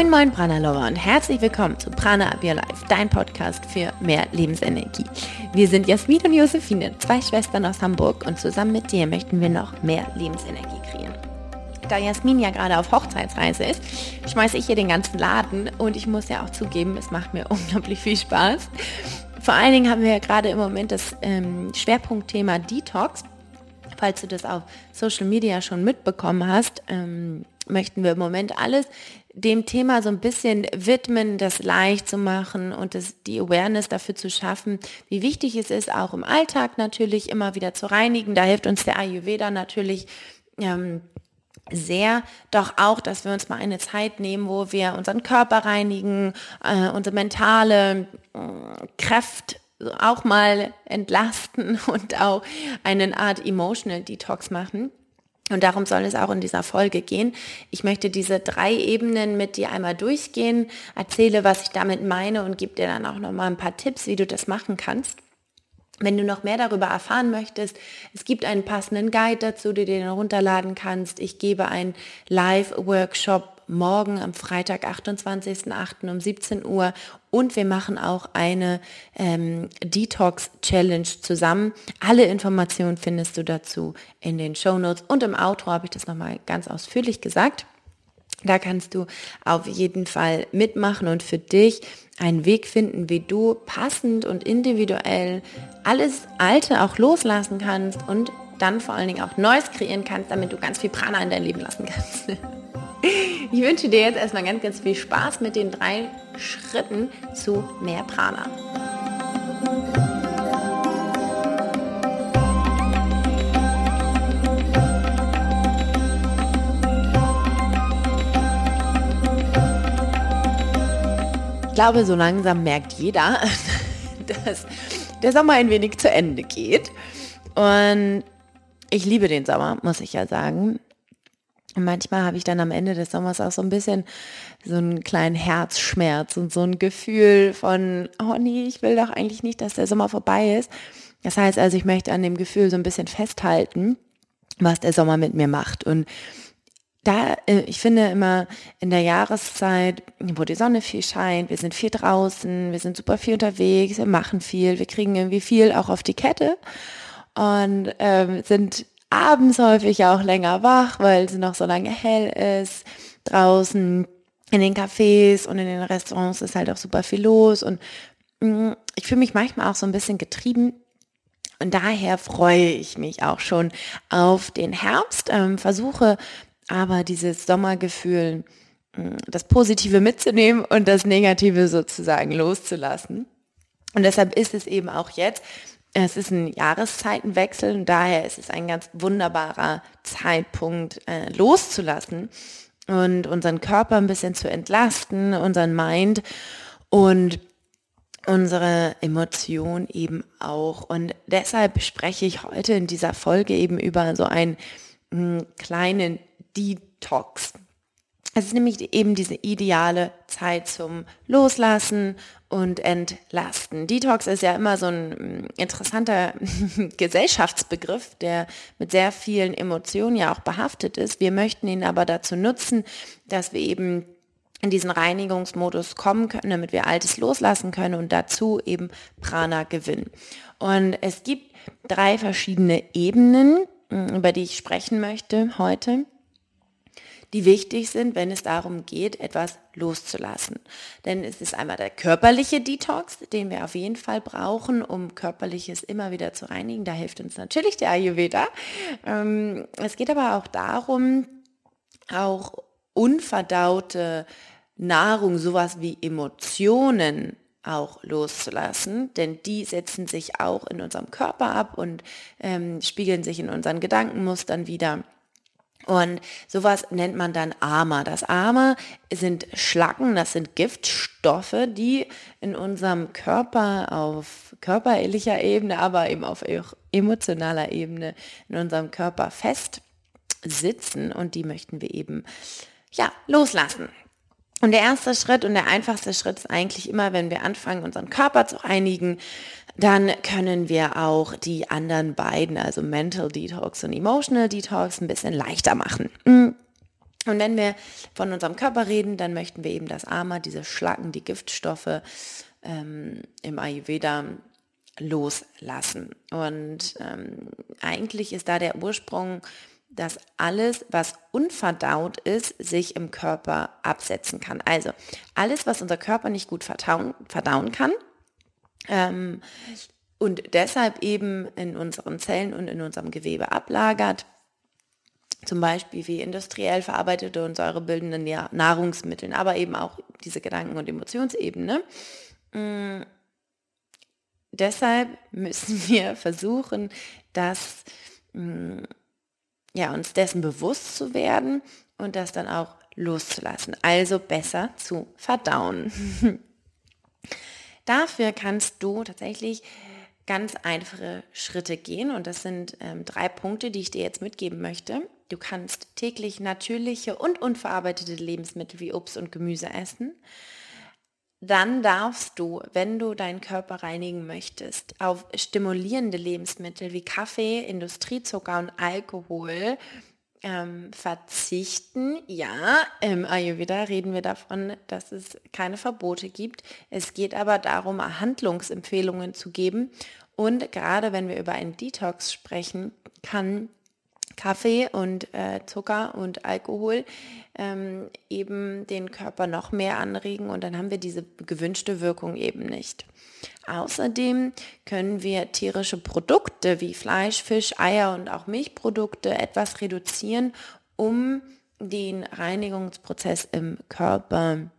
Moin Moin Prana Lover und herzlich willkommen zu Prana Up Your Life, dein Podcast für mehr Lebensenergie. Wir sind Jasmin und Josephine, zwei Schwestern aus Hamburg und zusammen mit dir möchten wir noch mehr Lebensenergie kreieren. Da Jasmin ja gerade auf Hochzeitsreise ist, schmeiße ich hier den ganzen Laden und ich muss ja auch zugeben, es macht mir unglaublich viel Spaß. Vor allen Dingen haben wir ja gerade im Moment das ähm, Schwerpunktthema Detox. Falls du das auf Social Media schon mitbekommen hast, ähm, möchten wir im Moment alles dem Thema so ein bisschen widmen, das leicht zu machen und das, die Awareness dafür zu schaffen, wie wichtig es ist, auch im Alltag natürlich immer wieder zu reinigen. Da hilft uns der Ayurveda natürlich ähm, sehr, doch auch, dass wir uns mal eine Zeit nehmen, wo wir unseren Körper reinigen, äh, unsere mentale äh, Kraft auch mal entlasten und auch eine Art Emotional Detox machen. Und darum soll es auch in dieser Folge gehen. Ich möchte diese drei Ebenen mit dir einmal durchgehen, erzähle, was ich damit meine und gebe dir dann auch noch mal ein paar Tipps, wie du das machen kannst. Wenn du noch mehr darüber erfahren möchtest, es gibt einen passenden Guide dazu, den du dir runterladen kannst. Ich gebe einen Live-Workshop morgen am Freitag, 28.08. um 17 Uhr. Und wir machen auch eine ähm, Detox-Challenge zusammen. Alle Informationen findest du dazu in den Show Notes und im Outro habe ich das nochmal ganz ausführlich gesagt. Da kannst du auf jeden Fall mitmachen und für dich einen Weg finden, wie du passend und individuell alles Alte auch loslassen kannst und dann vor allen Dingen auch Neues kreieren kannst, damit du ganz viel Prana in dein Leben lassen kannst. Ich wünsche dir jetzt erstmal ganz, ganz viel Spaß mit den drei Schritten zu mehr Prana. Ich glaube, so langsam merkt jeder, dass der Sommer ein wenig zu Ende geht. Und ich liebe den Sommer, muss ich ja sagen. Manchmal habe ich dann am Ende des Sommers auch so ein bisschen so einen kleinen Herzschmerz und so ein Gefühl von, oh nee, ich will doch eigentlich nicht, dass der Sommer vorbei ist. Das heißt also, ich möchte an dem Gefühl so ein bisschen festhalten, was der Sommer mit mir macht. Und da, äh, ich finde immer in der Jahreszeit, wo die Sonne viel scheint, wir sind viel draußen, wir sind super viel unterwegs, wir machen viel, wir kriegen irgendwie viel auch auf die Kette und ähm, sind abends häufig auch länger wach, weil es noch so lange hell ist. Draußen in den Cafés und in den Restaurants ist halt auch super viel los und mh, mm, ich fühle mich manchmal auch so ein bisschen getrieben. Und daher freue ich mich auch schon auf den Herbst, ähm, versuche aber dieses Sommergefühl, mm, das Positive mitzunehmen und das Negative sozusagen loszulassen. Und deshalb ist es eben auch jetzt es ist ein Jahreszeitenwechsel und daher ist es ein ganz wunderbarer Zeitpunkt äh, loszulassen und unseren Körper ein bisschen zu entlasten, unseren Mind und unsere Emotion eben auch. Und deshalb spreche ich heute in dieser Folge eben über so einen mh, hm, kleinen Detox. Es ist nämlich eben diese ideale Zeit zum Loslassen und Entlasten. Detox ist ja immer so ein mm, interessanter Gesellschaftsbegriff, der mit sehr vielen Emotionen ja auch behaftet ist. Wir möchten ihn aber dazu nutzen, dass wir eben in diesen Reinigungsmodus kommen können, damit wir Altes loslassen können und dazu eben Prana gewinnen. Und es gibt drei verschiedene Ebenen, mm, über die ich sprechen möchte heute die wichtig sind, wenn es darum geht, etwas loszulassen. Denn es ist einmal der körperliche Detox, den wir auf jeden Fall brauchen, um körperliches immer wieder zu reinigen. Da hilft uns natürlich der Ayurveda. Ähm, es geht aber auch darum, auch unverdaute Nahrung, sowas wie Emotionen auch loszulassen, denn die setzen sich auch in unserem Körper ab und ähm, spiegeln sich in unseren Gedankenmustern wieder. Und sowas nennt man dann Ama. Das Ama sind Schlacken, das sind Giftstoffe, die in unserem Körper auf körperlicher Ebene, aber eben auf emotionaler Ebene in unserem Körper fest sitzen und die möchten wir eben ja, loslassen. Und der erste Schritt und der einfachste Schritt ist eigentlich immer, wenn wir anfangen, unseren Körper zu reinigen, dann können wir auch die anderen beiden, also Mental Detox und Emotional Detox, ein bisschen leichter machen. Mm. Und wenn wir von unserem Körper reden, dann möchten wir eben das Ama, diese Schlacken, die Giftstoffe ähm, im Ayurveda loslassen. Und ähm, eigentlich ist da der Ursprung, dass alles, was unverdaut ist, sich im Körper absetzen kann. Also alles, was unser Körper nicht gut verdauen, verdauen kann ähm, und deshalb eben in unseren Zellen und in unserem Gewebe ablagert, zum Beispiel wie industriell verarbeitete und säurebildende Nahrungsmittel, aber eben auch diese Gedanken- und Emotionsebene. Mm, deshalb müssen wir versuchen, dass, mm, ja, uns dessen bewusst zu werden und das dann auch loszulassen. Also besser zu verdauen. Dafür kannst du tatsächlich ganz einfache Schritte gehen und das sind ähm, drei Punkte, die ich dir jetzt mitgeben möchte. Du kannst täglich natürliche und unverarbeitete Lebensmittel wie Obst und Gemüse essen. Dann darfst du, wenn du deinen Körper reinigen möchtest, auf stimulierende Lebensmittel wie Kaffee, Industriezucker und Alkohol ähm, verzichten. Ja, im Ayurveda reden wir davon, dass es keine Verbote gibt. Es geht aber darum, Handlungsempfehlungen zu geben. Und gerade wenn wir über einen Detox sprechen, kann Kaffee und äh, Zucker und Alkohol ähm, eben den Körper noch mehr anregen und dann haben wir diese gewünschte Wirkung eben nicht. Außerdem können wir tierische Produkte wie Fleisch, Fisch, Eier und auch Milchprodukte etwas reduzieren, um den Reinigungsprozess im Körper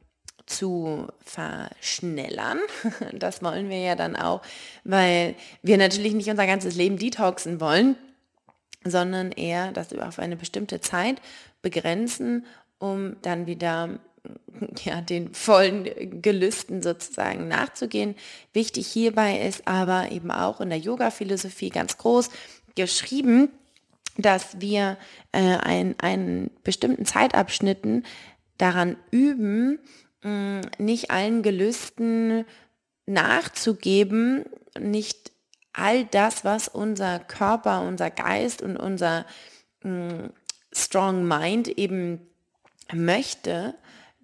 zu verschnellern. Das wollen wir ja dann auch, weil wir natürlich nicht unser ganzes Leben detoxen wollen, sondern eher das auf eine bestimmte Zeit begrenzen, um dann wieder ja, den vollen Gelüsten sozusagen nachzugehen. Wichtig hierbei ist aber eben auch in der Yoga-Philosophie ganz groß geschrieben, dass wir äh, ein, einen bestimmten Zeitabschnitten daran üben, mh, nicht allen Gelüsten nachzugeben, nicht all das, was unser Körper, unser Geist und unser mh, Strong Mind eben möchte,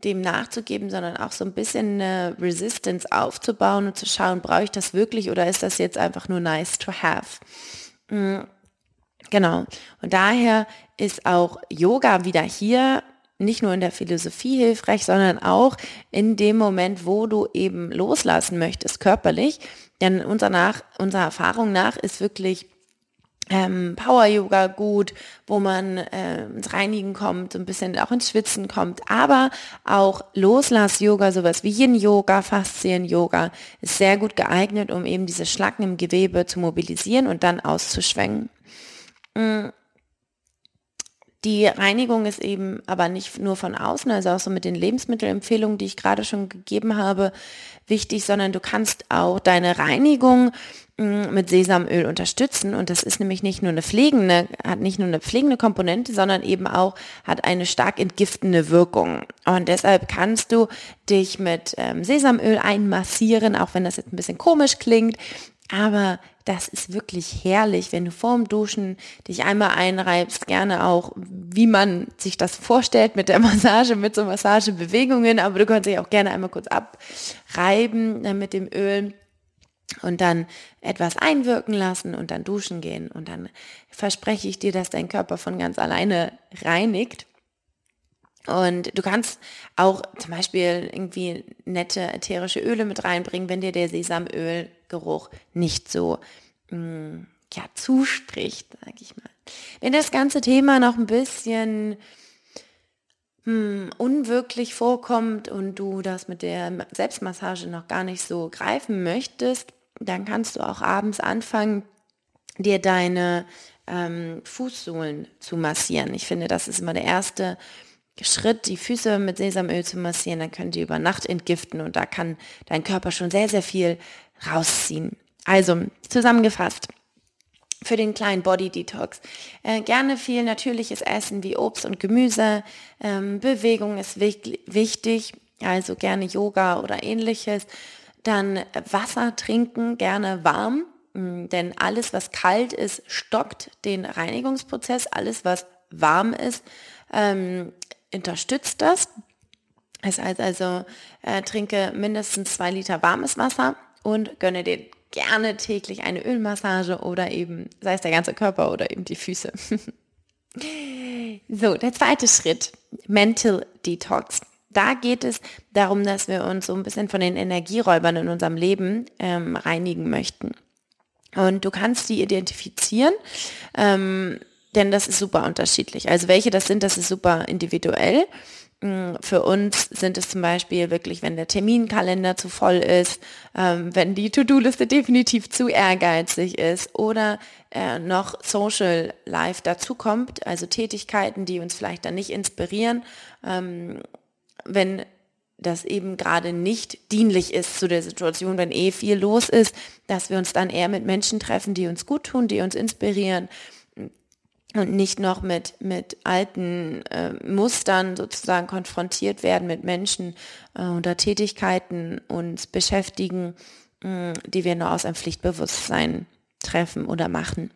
dem nachzugeben, sondern auch so ein bisschen eine Resistance aufzubauen und zu schauen, brauche ich das wirklich oder ist das jetzt einfach nur nice to have? Mhm. Genau. Und daher ist auch Yoga wieder hier nicht nur in der Philosophie hilfreich, sondern auch in dem Moment, wo du eben loslassen möchtest, körperlich. Denn unserer, nach, unserer Erfahrung nach ist wirklich ähm, Power-Yoga gut, wo man äh, ins Reinigen kommt, ein bisschen auch ins Schwitzen kommt, aber auch Loslass-Yoga, sowas wie Yin-Yoga, Faszien-Yoga, ist sehr gut geeignet, um eben diese Schlacken im Gewebe zu mobilisieren und dann auszuschwenken. Mm. Die Reinigung ist eben aber nicht nur von außen, also auch so mit den Lebensmittelempfehlungen, die ich gerade schon gegeben habe, wichtig, sondern du kannst auch deine Reinigung mm, mit Sesamöl unterstützen und das ist nämlich nicht nur eine pflegende, hat nicht nur eine pflegende Komponente, sondern eben auch hat eine stark entgiftende Wirkung. Und deshalb kannst du dich mit ähm, Sesamöl einmassieren, auch wenn das jetzt ein bisschen komisch klingt, aber das ist wirklich herrlich, wenn du vorm Duschen dich einmal einreibst, gerne auch, wie man sich das vorstellt mit der Massage, mit so Massagebewegungen, aber du kannst dich auch gerne einmal kurz abreiben äh, mit dem Öl und dann etwas einwirken lassen und dann duschen gehen und dann verspreche ich dir, dass dein Körper von ganz alleine reinigt. Und du kannst auch zum Beispiel irgendwie nette ätherische Öle mit reinbringen, wenn dir der Sesamölgeruch nicht so mh, mm, ja, zuspricht, sag ich mal. Wenn das ganze Thema noch ein bisschen hm, unwirklich vorkommt und du das mit der Selbstmassage noch gar nicht so greifen möchtest, dann kannst du auch abends anfangen, dir deine ähm, Fußsohlen zu massieren. Ich finde, das ist immer der erste Schritt, die Füße mit Sesamöl zu massieren. Dann könnt ihr über Nacht entgiften und da kann dein Körper schon sehr, sehr viel rausziehen. Also, zusammengefasst für den kleinen Body Detox. Äh, gerne viel natürliches Essen wie Obst und Gemüse. Ähm, Bewegung ist wichtig, also gerne Yoga oder ähnliches. Dann Wasser trinken, gerne warm, mh, denn alles, was kalt ist, stockt den Reinigungsprozess. Alles, was warm ist, ähm, unterstützt das. Das heißt also, äh, trinke mindestens zwei Liter warmes Wasser und gönne dir gerne täglich eine Ölmassage oder eben, sei es der ganze Körper oder eben die Füße. so, der zweite Schritt, Mental Detox. Da geht es darum, dass wir uns so ein bisschen von den Energieräubern in unserem Leben ähm, reinigen möchten. Und du kannst die identifizieren, ähm, denn das ist super unterschiedlich. Also welche das sind, das ist super individuell. Mm, für uns sind es zum Beispiel wirklich, wenn der Terminkalender zu voll ist, ähm, wenn die To-Do-Liste definitiv zu ehrgeizig ist oder äh, noch Social Life dazukommt, also Tätigkeiten, die uns vielleicht dann nicht inspirieren, ähm, wenn das eben gerade nicht dienlich ist zu der Situation, wenn eh viel los ist, dass wir uns dann eher mit Menschen treffen, die uns gut tun, die uns inspirieren und nicht noch mit, mit alten äh, Mustern sozusagen konfrontiert werden, mit Menschen äh, oder Tätigkeiten uns beschäftigen, mh, die wir nur aus einem Pflichtbewusstsein treffen oder machen.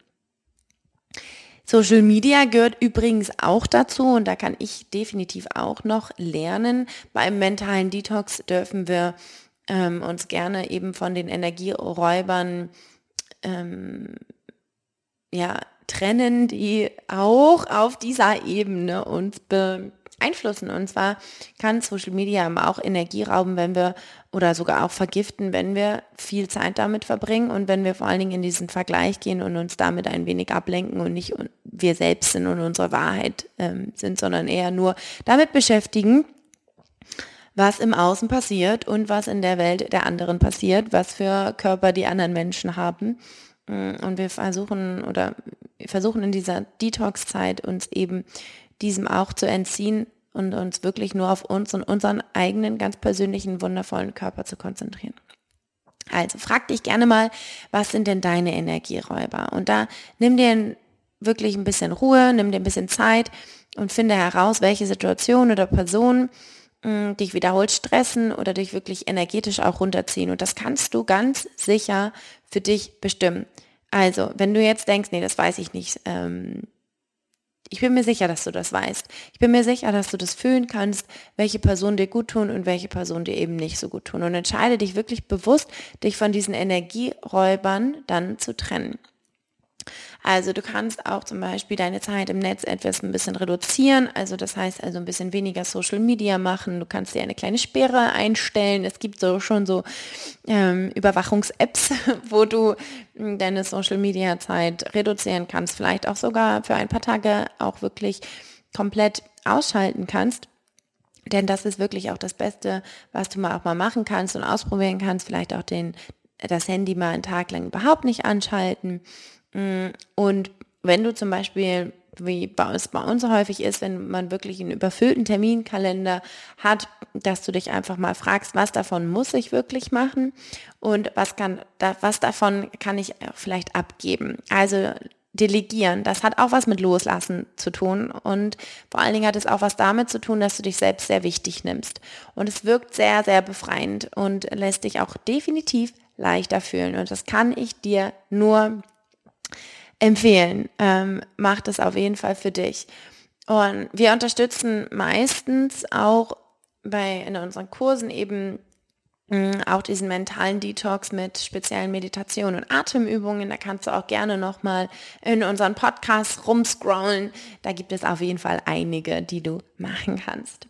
Social Media gehört übrigens auch dazu und da kann ich definitiv auch noch lernen. Beim mentalen Detox dürfen wir ähm, uns gerne eben von den Energieräubern ähm, ja, trennen, die auch auf dieser Ebene uns beeinflussen. Und zwar kann Social Media auch Energie rauben, wenn wir oder sogar auch vergiften, wenn wir viel Zeit damit verbringen und wenn wir vor allen Dingen in diesen Vergleich gehen und uns damit ein wenig ablenken und nicht wir selbst sind und unsere Wahrheit ähm, sind, sondern eher nur damit beschäftigen, was im Außen passiert und was in der Welt der anderen passiert, was für Körper die anderen Menschen haben. Mm, und wir versuchen oder versuchen in dieser Detox-Zeit uns eben diesem auch zu entziehen und uns wirklich nur auf uns und unseren eigenen ganz persönlichen wundervollen Körper zu konzentrieren. Also frag dich gerne mal, was sind denn deine Energieräuber? Und da nimm dir wirklich ein bisschen Ruhe, nimm dir ein bisschen Zeit und finde heraus, welche Situation oder Person mh, mm, dich wiederholt stressen oder dich wirklich energetisch auch runterziehen. Und das kannst du ganz sicher für dich bestimmen. Also, wenn du jetzt denkst, nee, das weiß ich nicht, ähm, ich bin mir sicher, dass du das weißt. Ich bin mir sicher, dass du das fühlen kannst, welche Personen dir gut tun und welche Personen dir eben nicht so gut tun. Und entscheide dich wirklich bewusst, dich von diesen Energieräubern dann zu trennen. Also du kannst auch zum Beispiel deine Zeit im Netz etwas ein bisschen reduzieren. Also das heißt also ein bisschen weniger Social Media machen. Du kannst dir eine kleine Sperre einstellen. Es gibt so schon so ähm, Überwachungs-Apps, wo du hm, deine Social Media Zeit reduzieren kannst. Vielleicht auch sogar für ein paar Tage auch wirklich komplett ausschalten kannst. Denn das ist wirklich auch das Beste, was du mal auch mal machen kannst und ausprobieren kannst. Vielleicht auch den, das Handy mal einen Tag lang überhaupt nicht anschalten und wenn du zum Beispiel, wie es bei uns häufig ist, wenn man wirklich einen überfüllten Terminkalender hat, dass du dich einfach mal fragst, was davon muss ich wirklich machen und was kann, was davon kann ich vielleicht abgeben. Also delegieren, das hat auch was mit Loslassen zu tun und vor allen Dingen hat es auch was damit zu tun, dass du dich selbst sehr wichtig nimmst. Und es wirkt sehr, sehr befreiend und lässt dich auch definitiv leichter fühlen. Und das kann ich dir nur empfehlen. Ähm, mach das auf jeden Fall für dich. Und wir unterstützen meistens auch bei in unseren Kursen eben mh, mm, auch diesen mentalen Detox mit speziellen Meditationen und Atemübungen. Da kannst du auch gerne nochmal in unseren Podcast rumscrollen. Da gibt es auf jeden Fall einige, die du machen kannst.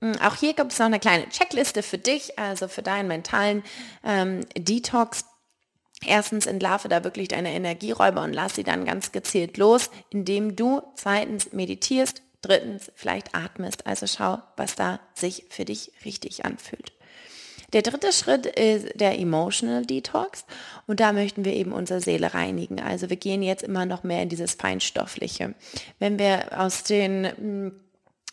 Mm, auch hier gibt es noch eine kleine Checkliste für dich, also für deinen mentalen ähm, Detox. Erstens entlarve da wirklich deine Energieräuber und lass sie dann ganz gezielt los, indem du zweitens meditierst, drittens vielleicht atmest. Also schau, was da sich für dich richtig anfühlt. Der dritte Schritt ist der Emotional Detox und da möchten wir eben unsere Seele reinigen. Also wir gehen jetzt immer noch mehr in dieses Feinstoffliche. Wenn wir aus den hm,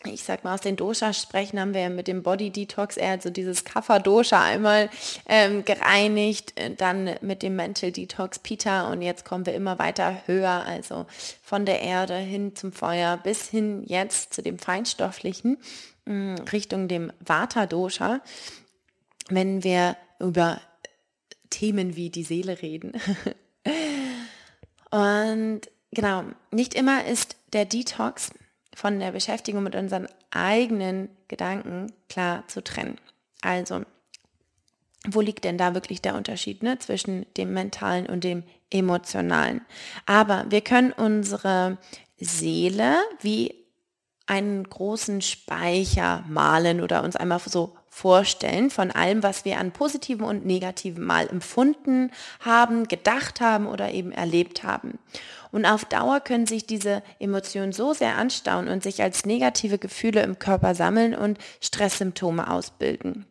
ich sag mal, aus den Doshas sprechen, haben wir ja mit dem Body Detox eher so dieses Kapha Dosha einmal ähm, gereinigt, äh, dann mit dem Mental Detox Pita und jetzt kommen wir immer weiter höher, also von der Erde hin zum Feuer bis hin jetzt zu dem Feinstofflichen, mh, mm, Richtung dem Vata Dosha. Wenn wir über Themen wie die Seele reden. und genau, nicht immer ist der Detox von der Beschäftigung mit unseren eigenen Gedanken klar zu trennen. Also, wo liegt denn da wirklich der Unterschied ne, zwischen dem mentalen und dem emotionalen? Aber wir können unsere Seele wie einen großen Speicher malen oder uns einmal so vorstellen von allem, was wir an positiven und negativen mal empfunden haben, gedacht haben oder eben erlebt haben. Und auf Dauer können sich diese Emotionen so sehr anstauen und sich als negative Gefühle im Körper sammeln und Stresssymptome ausbilden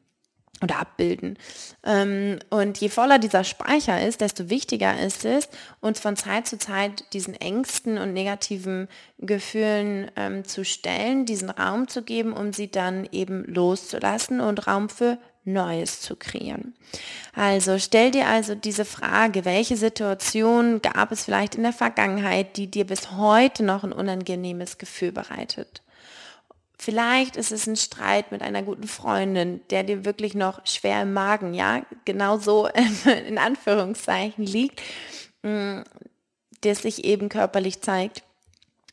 oder abbilden. Ähm, und je voller dieser Speicher ist, desto wichtiger ist es, uns von Zeit zu Zeit diesen Ängsten und negativen Gefühlen ähm, zu stellen, diesen Raum zu geben, um sie dann eben loszulassen und Raum für Neues zu kreieren. Also stell dir also diese Frage, welche Situation gab es vielleicht in der Vergangenheit, die dir bis heute noch ein unangenehmes Gefühl bereitet? Vielleicht ist es ein Streit mit einer guten Freundin, der dir wirklich noch schwer im Magen, ja, genau so in Anführungszeichen liegt, mm, der sich eben körperlich zeigt.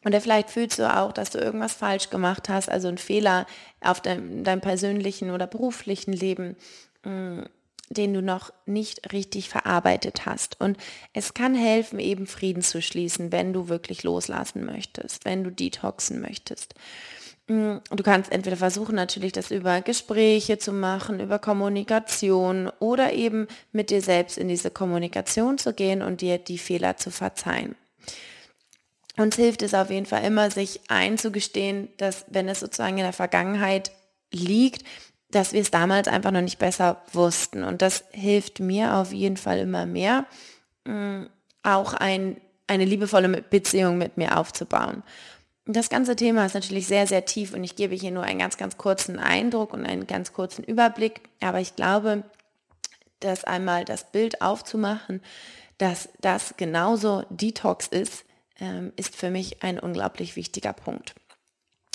Und vielleicht fühlst du auch, dass du irgendwas falsch gemacht hast, also ein Fehler auf deinem, deinem persönlichen oder beruflichen Leben, mm, den du noch nicht richtig verarbeitet hast. Und es kann helfen, eben Frieden zu schließen, wenn du wirklich loslassen möchtest, wenn du detoxen möchtest. Mm, du kannst entweder versuchen natürlich das über Gespräche zu machen, über Kommunikation oder eben mit dir selbst in diese Kommunikation zu gehen und dir die Fehler zu verzeihen. Uns hilft es auf jeden Fall immer, sich einzugestehen, dass wenn es sozusagen in der Vergangenheit liegt, dass wir es damals einfach noch nicht besser wussten. Und das hilft mir auf jeden Fall immer mehr, mm, auch ein, eine liebevolle Beziehung mit mir aufzubauen. Das ganze Thema ist natürlich sehr, sehr tief und ich gebe hier nur einen ganz, ganz kurzen Eindruck und einen ganz kurzen Überblick. Aber ich glaube, dass einmal das Bild aufzumachen, dass das genauso Detox ist, ähm, ist für mich ein unglaublich wichtiger Punkt.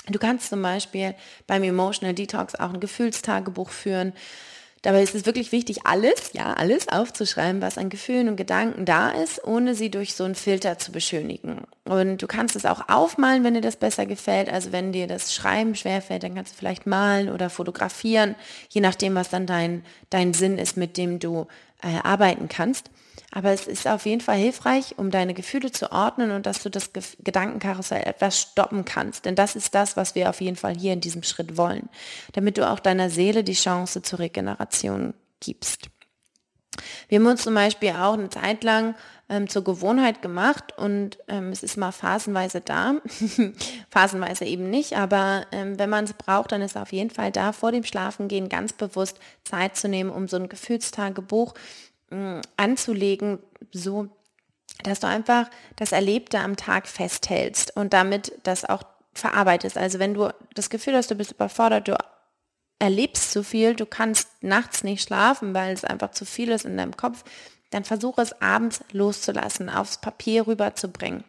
Du kannst zum Beispiel beim Emotional Detox auch ein Gefühlstagebuch führen. Dabei ist es wirklich wichtig, alles, ja, alles aufzuschreiben, was an Gefühlen und Gedanken da ist, ohne sie durch so einen Filter zu beschönigen. Und du kannst es auch aufmalen, wenn dir das besser gefällt. Also wenn dir das Schreiben schwerfällt, dann kannst du vielleicht malen oder fotografieren, je nachdem, was dann dein, dein Sinn ist, mit dem du äh, arbeiten kannst. Aber es ist auf jeden Fall hilfreich, um deine Gefühle zu ordnen und dass du das Ge Gedankenkarussell etwas stoppen kannst. Denn das ist das, was wir auf jeden Fall hier in diesem Schritt wollen. Damit du auch deiner Seele die Chance zur Regeneration gibst. Wir haben uns zum Beispiel auch eine Zeit lang ähm, zur Gewohnheit gemacht und ähm, es ist mal phasenweise da, phasenweise eben nicht, aber ähm, wenn man es braucht, dann ist auf jeden Fall da, vor dem Schlafengehen ganz bewusst Zeit zu nehmen, um so ein Gefühlstagebuch mh, anzulegen, so dass du einfach das Erlebte am Tag festhältst und damit das auch verarbeitest. Also wenn du das Gefühl hast, du bist überfordert, du erlebst zu viel, du kannst nachts nicht schlafen, weil es einfach zu viel ist in deinem Kopf, dann versuche es abends loszulassen, aufs Papier rüberzubringen.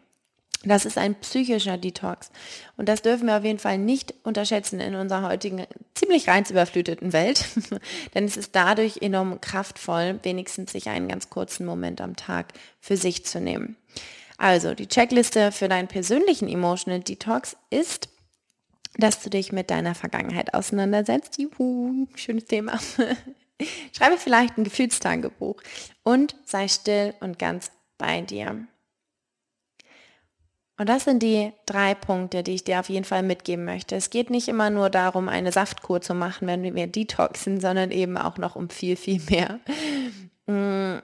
Das ist ein psychischer Detox. Und das dürfen wir auf jeden Fall nicht unterschätzen in unserer heutigen ziemlich reizüberfluteten Welt. Denn es ist dadurch enorm kraftvoll, wenigstens sich einen ganz kurzen Moment am Tag für sich zu nehmen. Also die Checkliste für deinen persönlichen Emotional Detox ist, dass du dich mit deiner Vergangenheit auseinandersetzt. Juhu, schönes Thema. Schreibe vielleicht ein Gefühlstagebuch und sei still und ganz bei dir. Und das sind die drei Punkte, die ich dir auf jeden Fall mitgeben möchte. Es geht nicht immer nur darum, eine Saftkur zu machen, wenn wir detoxen, sondern eben auch noch um viel, viel mehr. Mm,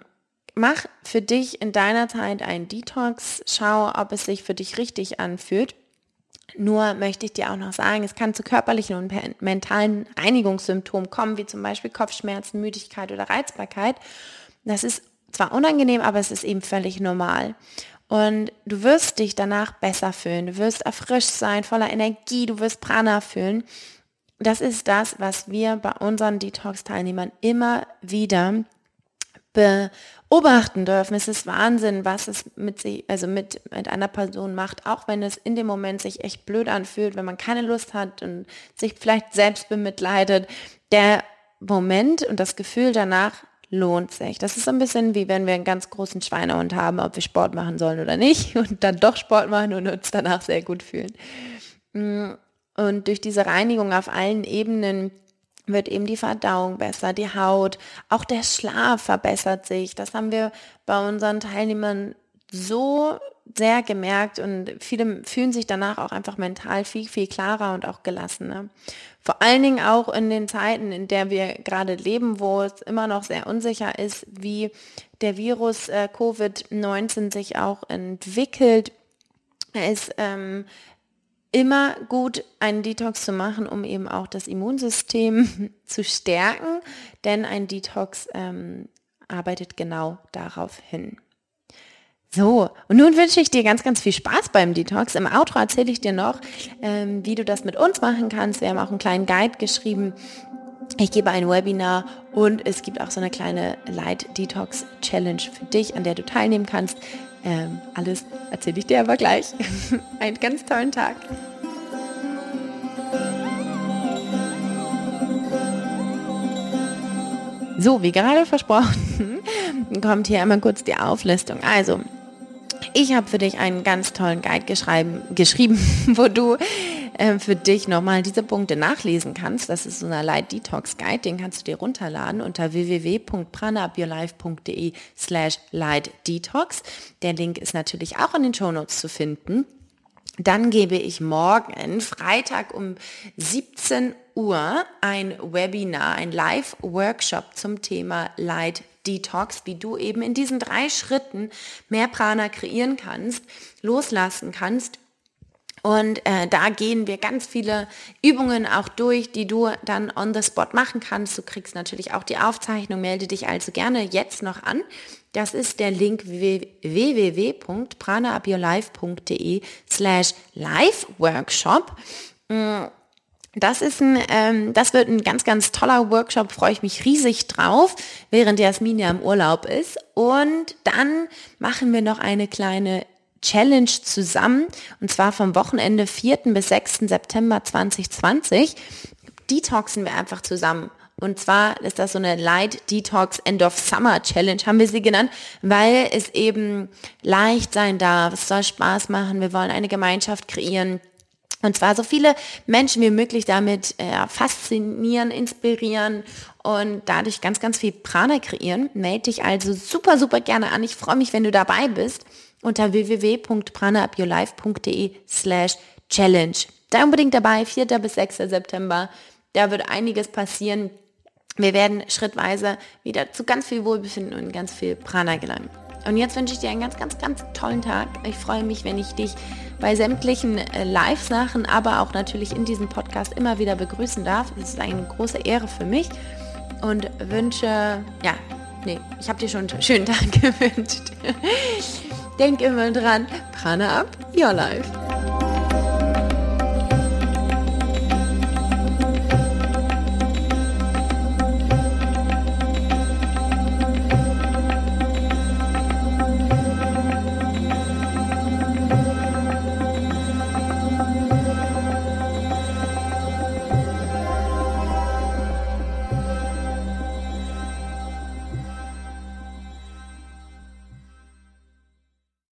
mach für dich in deiner Zeit einen Detox. Schau, ob es sich für dich richtig anfühlt. Nur möchte ich dir auch noch sagen, es kann zu körperlichen und mentalen Reinigungssymptomen kommen, wie zum Beispiel Kopfschmerzen, Müdigkeit oder Reizbarkeit. Das ist zwar unangenehm, aber es ist eben völlig normal. Und du wirst dich danach besser fühlen. Du wirst erfrischt sein, voller Energie. Du wirst Prana fühlen. Das ist das, was wir bei unseren Detox-Teilnehmern immer wieder beobachten dürfen. Es ist Wahnsinn, was es mit sich, also mit, mit einer Person macht, auch wenn es in dem Moment sich echt blöd anfühlt, wenn man keine Lust hat und sich vielleicht selbst bemitleidet. Der Moment und das Gefühl danach lohnt sich. Das ist so ein bisschen wie wenn wir einen ganz großen Schweinehund haben, ob wir Sport machen sollen oder nicht und dann doch Sport machen und uns danach sehr gut fühlen. Mm, und durch diese Reinigung auf allen Ebenen wird eben die Verdauung besser, die Haut, auch der Schlaf verbessert sich. Das haben wir bei unseren Teilnehmern so sehr gemerkt und viele fühlen sich danach auch einfach mental viel, viel klarer und auch gelassener. Vor allen Dingen auch in den Zeiten, in der wir gerade leben, wo es immer noch sehr unsicher ist, wie der Virus äh, Covid-19 sich auch entwickelt, ist ähm, immer gut, einen Detox zu machen, um eben auch das Immunsystem zu stärken, denn ein Detox ähm, arbeitet genau darauf hin. So, und nun wünsche ich dir ganz, ganz viel Spaß beim Detox. Im Outro erzähle ich dir noch, ähm, wie du das mit uns machen kannst. Wir haben auch einen kleinen Guide geschrieben. Ich gebe ein Webinar und es gibt auch so eine kleine Light Detox Challenge für dich, an der du teilnehmen kannst. Ähm, alles erzähle ich dir aber gleich. einen ganz tollen Tag. So, wie gerade versprochen, kommt hier einmal kurz die Auflistung. Also, ich habe für dich einen ganz tollen Guide geschrieben, wo du äh, für dich nochmal diese Punkte nachlesen kannst. Das ist so ein Light Detox Guide, den kannst du dir runterladen unter www.pranaupyourlife.de slash Light Detox. Der Link ist natürlich auch in den Shownotes zu finden. Dann gebe ich morgen, Freitag um 17 Uhr, ein Webinar, ein Live-Workshop zum Thema Light Detox, wie du eben in diesen drei Schritten mehr Prana kreieren kannst, loslassen kannst. Und äh, da gehen wir ganz viele Übungen auch durch, die du dann on the spot machen kannst. Du kriegst natürlich auch die Aufzeichnung, melde dich also gerne jetzt noch an. Das ist der Link www.pranaupyourlife.de slash live workshop. Das ist ein, ähm, das wird ein ganz, ganz toller Workshop, freue ich mich riesig drauf, während Jasmin ja im Urlaub ist. Und dann machen wir noch eine kleine Challenge zusammen, und zwar vom Wochenende 4. bis 6. September 2020. Detoxen wir einfach zusammen. Und zwar ist das so eine Light Detox End of Summer Challenge, haben wir sie genannt, weil es eben leicht sein darf. Es soll Spaß machen. Wir wollen eine Gemeinschaft kreieren und zwar so viele Menschen wie möglich damit äh, faszinieren, inspirieren und dadurch ganz, ganz viel Prana kreieren. Melde dich also super, super gerne an. Ich freue mich, wenn du dabei bist unter www.pranaupyourlife.de slash challenge. Sei unbedingt dabei, 4. bis 6. September. Da wird einiges passieren. Wir werden schrittweise wieder zu ganz viel Wohlbefinden und ganz viel Prana gelangen. Und jetzt wünsche ich dir einen ganz, ganz, ganz tollen Tag. Ich freue mich, wenn ich dich bei sämtlichen äh, Live-Sachen, aber auch natürlich in diesem Podcast immer wieder begrüßen darf. Das ist eine große Ehre für mich und wünsche, ja, nee, ich habe dir schon einen schönen Tag gewünscht. Denk immer dran, Prana up, your life.